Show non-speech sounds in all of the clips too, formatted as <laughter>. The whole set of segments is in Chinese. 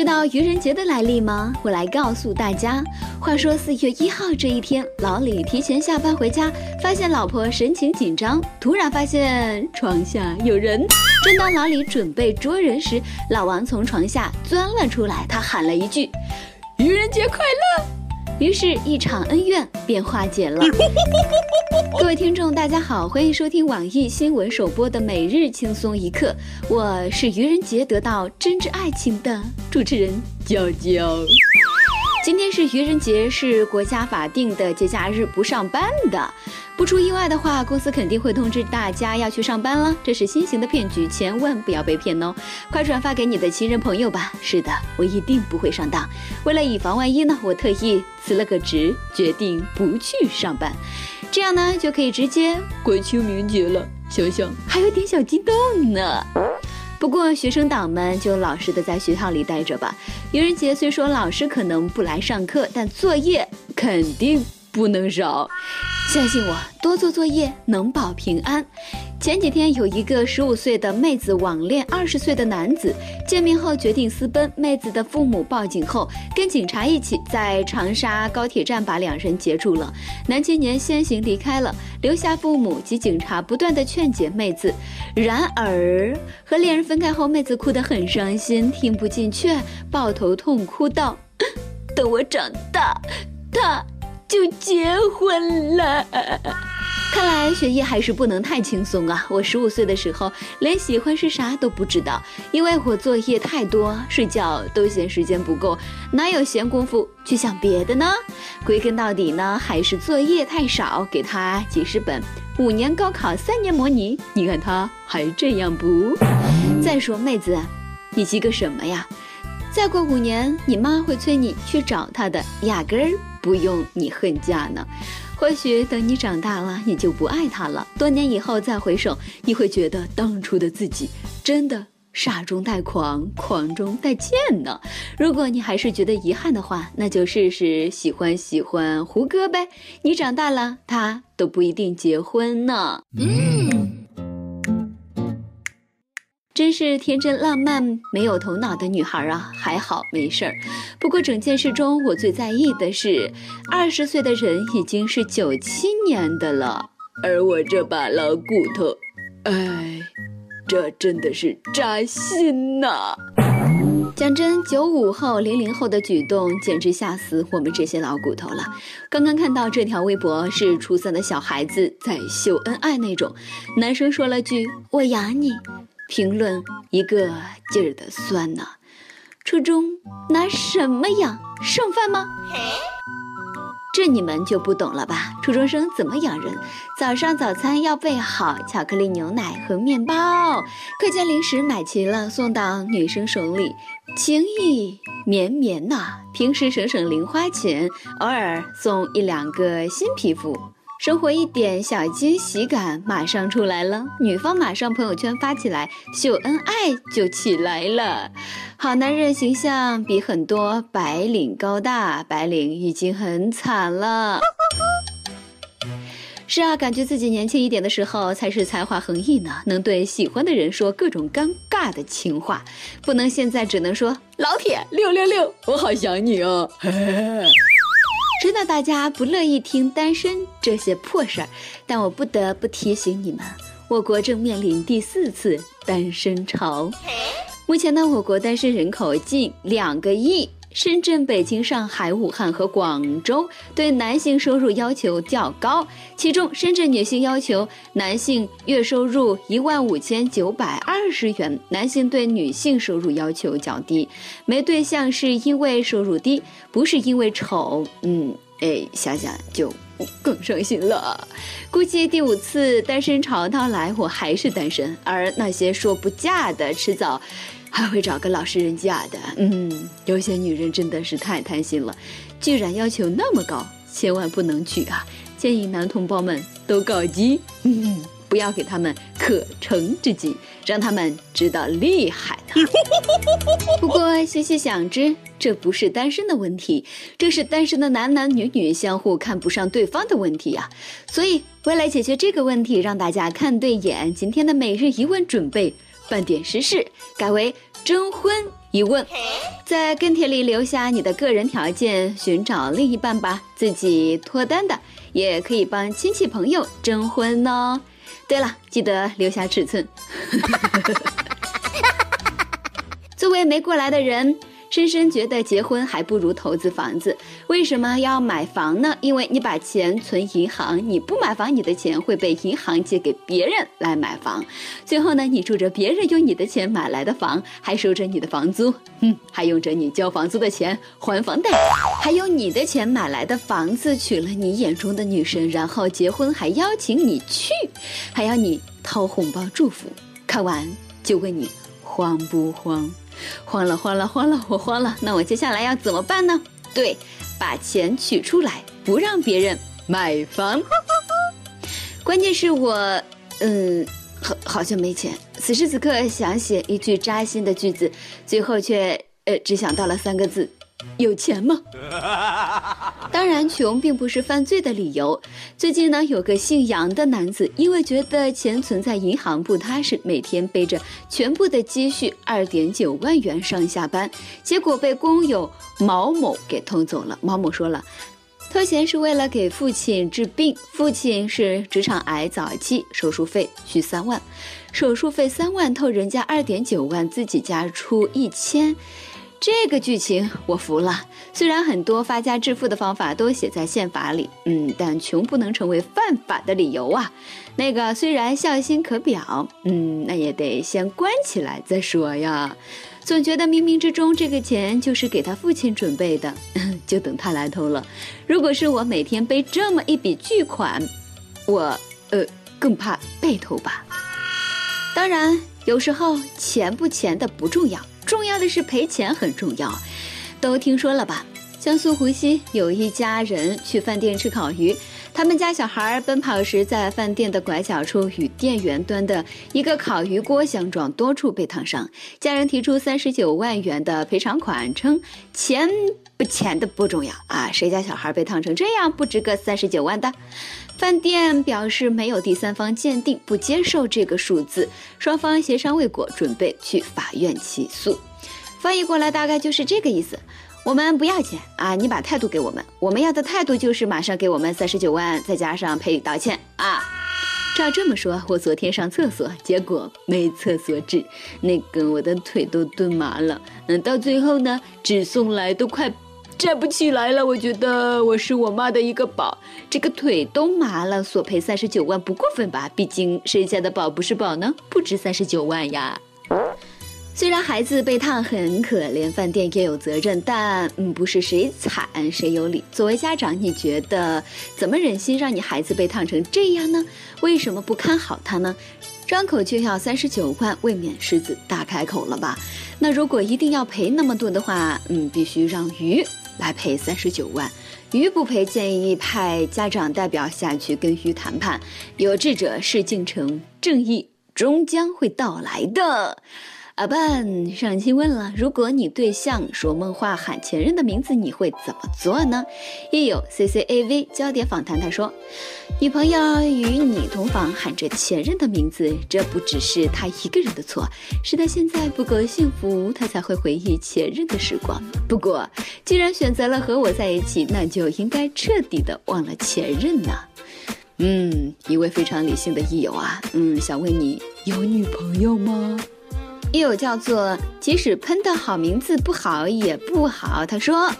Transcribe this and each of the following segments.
知道愚人节的来历吗？我来告诉大家。话说四月一号这一天，老李提前下班回家，发现老婆神情紧张，突然发现床下有人。正当老李准备捉人时，老王从床下钻了出来，他喊了一句：“愚人节快乐！”于是，一场恩怨便化解了。<laughs> 各位听众，大家好，欢迎收听网易新闻首播的每日轻松一刻，我是愚人节得到真挚爱情的主持人娇娇。今天是愚人节，是国家法定的节假日，不上班的。不出意外的话，公司肯定会通知大家要去上班了。这是新型的骗局，千万不要被骗哦！快转发给你的亲人朋友吧。是的，我一定不会上当。为了以防万一呢，我特意辞了个职，决定不去上班，这样呢就可以直接过清明节了。想想还有点小激动呢。不过学生党们就老实的在学校里待着吧。愚人节虽说老师可能不来上课，但作业肯定不能少。相信我，多做作业能保平安。前几天有一个十五岁的妹子网恋二十岁的男子，见面后决定私奔。妹子的父母报警后，跟警察一起在长沙高铁站把两人截住了。男青年先行离开了，留下父母及警察不断的劝解妹子。然而和恋人分开后，妹子哭得很伤心，听不进劝，抱头痛哭道：“ <laughs> 等我长大，他。”就结婚了，看来学业还是不能太轻松啊！我十五岁的时候连喜欢是啥都不知道，因为我作业太多，睡觉都嫌时间不够，哪有闲工夫去想别的呢？归根到底呢，还是作业太少，给他几十本，五年高考三年模拟，你看他还这样不？再说妹子，你急个什么呀？再过五年，你妈会催你去找他的，压根儿。不用你恨嫁呢，或许等你长大了，你就不爱他了。多年以后再回首，你会觉得当初的自己真的傻中带狂，狂中带贱呢。如果你还是觉得遗憾的话，那就试试喜欢喜欢胡歌呗。你长大了，他都不一定结婚呢。嗯。真是天真浪漫、没有头脑的女孩啊！还好没事儿。不过整件事中，我最在意的是，二十岁的人已经是九七年的了，而我这把老骨头，哎，这真的是扎心呐！<laughs> 讲真，九五后、零零后的举动简直吓死我们这些老骨头了。刚刚看到这条微博，是初三的小孩子在秀恩爱那种，男生说了句“我养你”。评论一个劲儿的酸呢，初中拿什么养？剩饭吗？这你们就不懂了吧？初中生怎么养人？早上早餐要备好巧克力牛奶和面包，课间零食买齐了送到女生手里，情意绵绵呐。平时省省零花钱，偶尔送一两个新皮肤。生活一点小惊喜感马上出来了，女方马上朋友圈发起来秀恩爱就起来了，好男人形象比很多白领高大，白领已经很惨了。是啊，感觉自己年轻一点的时候才是才华横溢呢，能对喜欢的人说各种尴尬的情话，不能现在只能说老铁六六六，我好想你哦。<laughs> 知道大家不乐意听单身这些破事儿，但我不得不提醒你们，我国正面临第四次单身潮。目前呢，我国单身人口近两个亿。深圳、北京、上海、武汉和广州对男性收入要求较高，其中深圳女性要求男性月收入一万五千九百二十元，男性对女性收入要求较低。没对象是因为收入低，不是因为丑。嗯，哎，想想就更伤心了。估计第五次单身潮到来，我还是单身，而那些说不嫁的，迟早。还会找个老实人嫁的，嗯，有些女人真的是太贪心了，居然要求那么高，千万不能娶啊！建议男同胞们都告急，嗯，<laughs> 不要给他们可乘之机，让他们知道厉害呢。<laughs> 不过细细想之，这不是单身的问题，这是单身的男男女女相互看不上对方的问题呀。所以为了解决这个问题，让大家看对眼，今天的每日一问准备。半点实事，改为征婚一问，在跟帖里留下你的个人条件，寻找另一半吧。自己脱单的也可以帮亲戚朋友征婚哦。对了，记得留下尺寸。<laughs> <laughs> 作为没过来的人。深深觉得结婚还不如投资房子。为什么要买房呢？因为你把钱存银行，你不买房，你的钱会被银行借给别人来买房。最后呢，你住着别人用你的钱买来的房，还收着你的房租，嗯，还用着你交房租的钱还房贷，还用你的钱买来的房子娶了你眼中的女神，然后结婚还邀请你去，还要你掏红包祝福。看完就问你慌不慌？慌了，慌了，慌了，我慌了。那我接下来要怎么办呢？对，把钱取出来，不让别人买房。关键是我，嗯，好，好像没钱。此时此刻想写一句扎心的句子，最后却，呃，只想到了三个字。有钱吗？<laughs> 当然，穷并不是犯罪的理由。最近呢，有个姓杨的男子，因为觉得钱存在银行不踏实，每天背着全部的积蓄二点九万元上下班，结果被工友毛某给偷走了。毛某说了，偷钱是为了给父亲治病，父亲是直肠癌早期，手术费需三万，手术费三万，偷人家二点九万，自己家出一千。这个剧情我服了。虽然很多发家致富的方法都写在宪法里，嗯，但穷不能成为犯法的理由啊。那个虽然孝心可表，嗯，那也得先关起来再说呀。总觉得冥冥之中这个钱就是给他父亲准备的，<laughs> 就等他来偷了。如果是我每天背这么一笔巨款，我呃更怕被偷吧。当然，有时候钱不钱的不重要。重要的是赔钱很重要，都听说了吧？江苏湖西有一家人去饭店吃烤鱼，他们家小孩奔跑时在饭店的拐角处与店员端的一个烤鱼锅相撞，多处被烫伤。家人提出三十九万元的赔偿款，称钱不钱的不重要啊，谁家小孩被烫成这样不值个三十九万的？饭店表示没有第三方鉴定，不接受这个数字。双方协商未果，准备去法院起诉。翻译过来大概就是这个意思：我们不要钱啊，你把态度给我们，我们要的态度就是马上给我们三十九万，再加上赔礼道歉啊。照这么说，我昨天上厕所，结果没厕所纸，那个我的腿都蹲麻了。嗯，到最后呢，纸送来都快。站不起来了，我觉得我是我妈的一个宝，这个腿都麻了，索赔三十九万不过分吧？毕竟谁家的宝不是宝呢？不值三十九万呀。虽然孩子被烫很可怜，饭店也有责任，但嗯，不是谁惨谁有理。作为家长，你觉得怎么忍心让你孩子被烫成这样呢？为什么不看好他呢？张口就要三十九万，未免狮子大开口了吧？那如果一定要赔那么多的话，嗯，必须让鱼。来赔三十九万，于不赔，建议派家长代表下去跟于谈判。有志者事竟成，正义终将会到来的。阿笨上期问了，如果你对象说梦话喊前任的名字，你会怎么做呢？亦有 C C A V 焦点访谈，他说，女朋友与你同房喊着前任的名字，这不只是他一个人的错，是他现在不够幸福，他才会回忆前任的时光。不过，既然选择了和我在一起，那就应该彻底的忘了前任呢。嗯，一位非常理性的益友啊，嗯，想问你有女朋友吗？又有叫做“即使喷的好名字不好也不好”，他说：“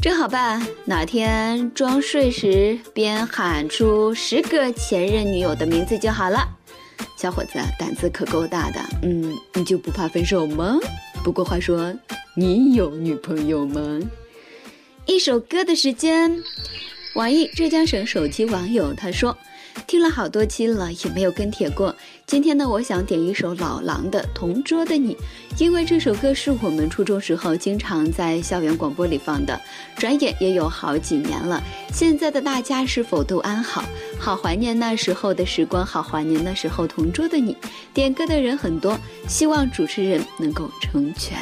真好办，哪天装睡时边喊出十个前任女友的名字就好了。”小伙子胆子可够大的，嗯，你就不怕分手吗？不过话说，你有女朋友吗？一首歌的时间，网易浙江省手机网友他说。听了好多期了，也没有跟帖过。今天呢，我想点一首老狼的《同桌的你》，因为这首歌是我们初中时候经常在校园广播里放的。转眼也有好几年了，现在的大家是否都安好？好怀念那时候的时光，好怀念那时候同桌的你。点歌的人很多，希望主持人能够成全。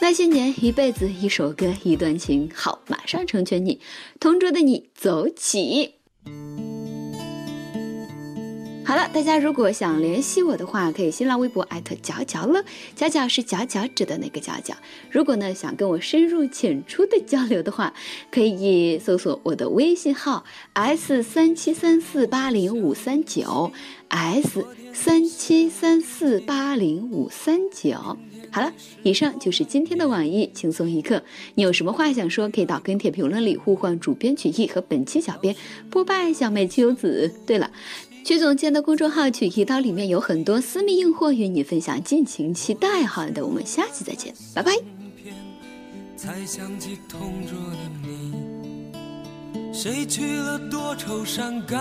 那些年，一辈子，一首歌，一段情，好，马上成全你。同桌的你，走起。好了，大家如果想联系我的话，可以新浪微博艾特角角乐，角角是佼佼者的那个角角。如果呢想跟我深入浅出的交流的话，可以搜索我的微信号 s 三七三四八零五三九 s 三七三四八零五三九。好了，以上就是今天的网易轻松一刻。你有什么话想说，可以到跟帖评论里呼唤主编曲艺和本期小编波拜小妹秋子。对了。曲总监的公众号“曲一刀”里面有很多私密硬货与你分享，敬请期待。好的，我们下期再见，拜拜。才想起同桌的你，谁去了多愁善感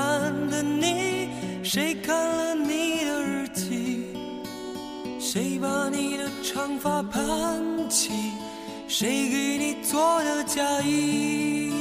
的你？谁看了你的日记？谁把你的长发盘起？谁给你做的嫁衣？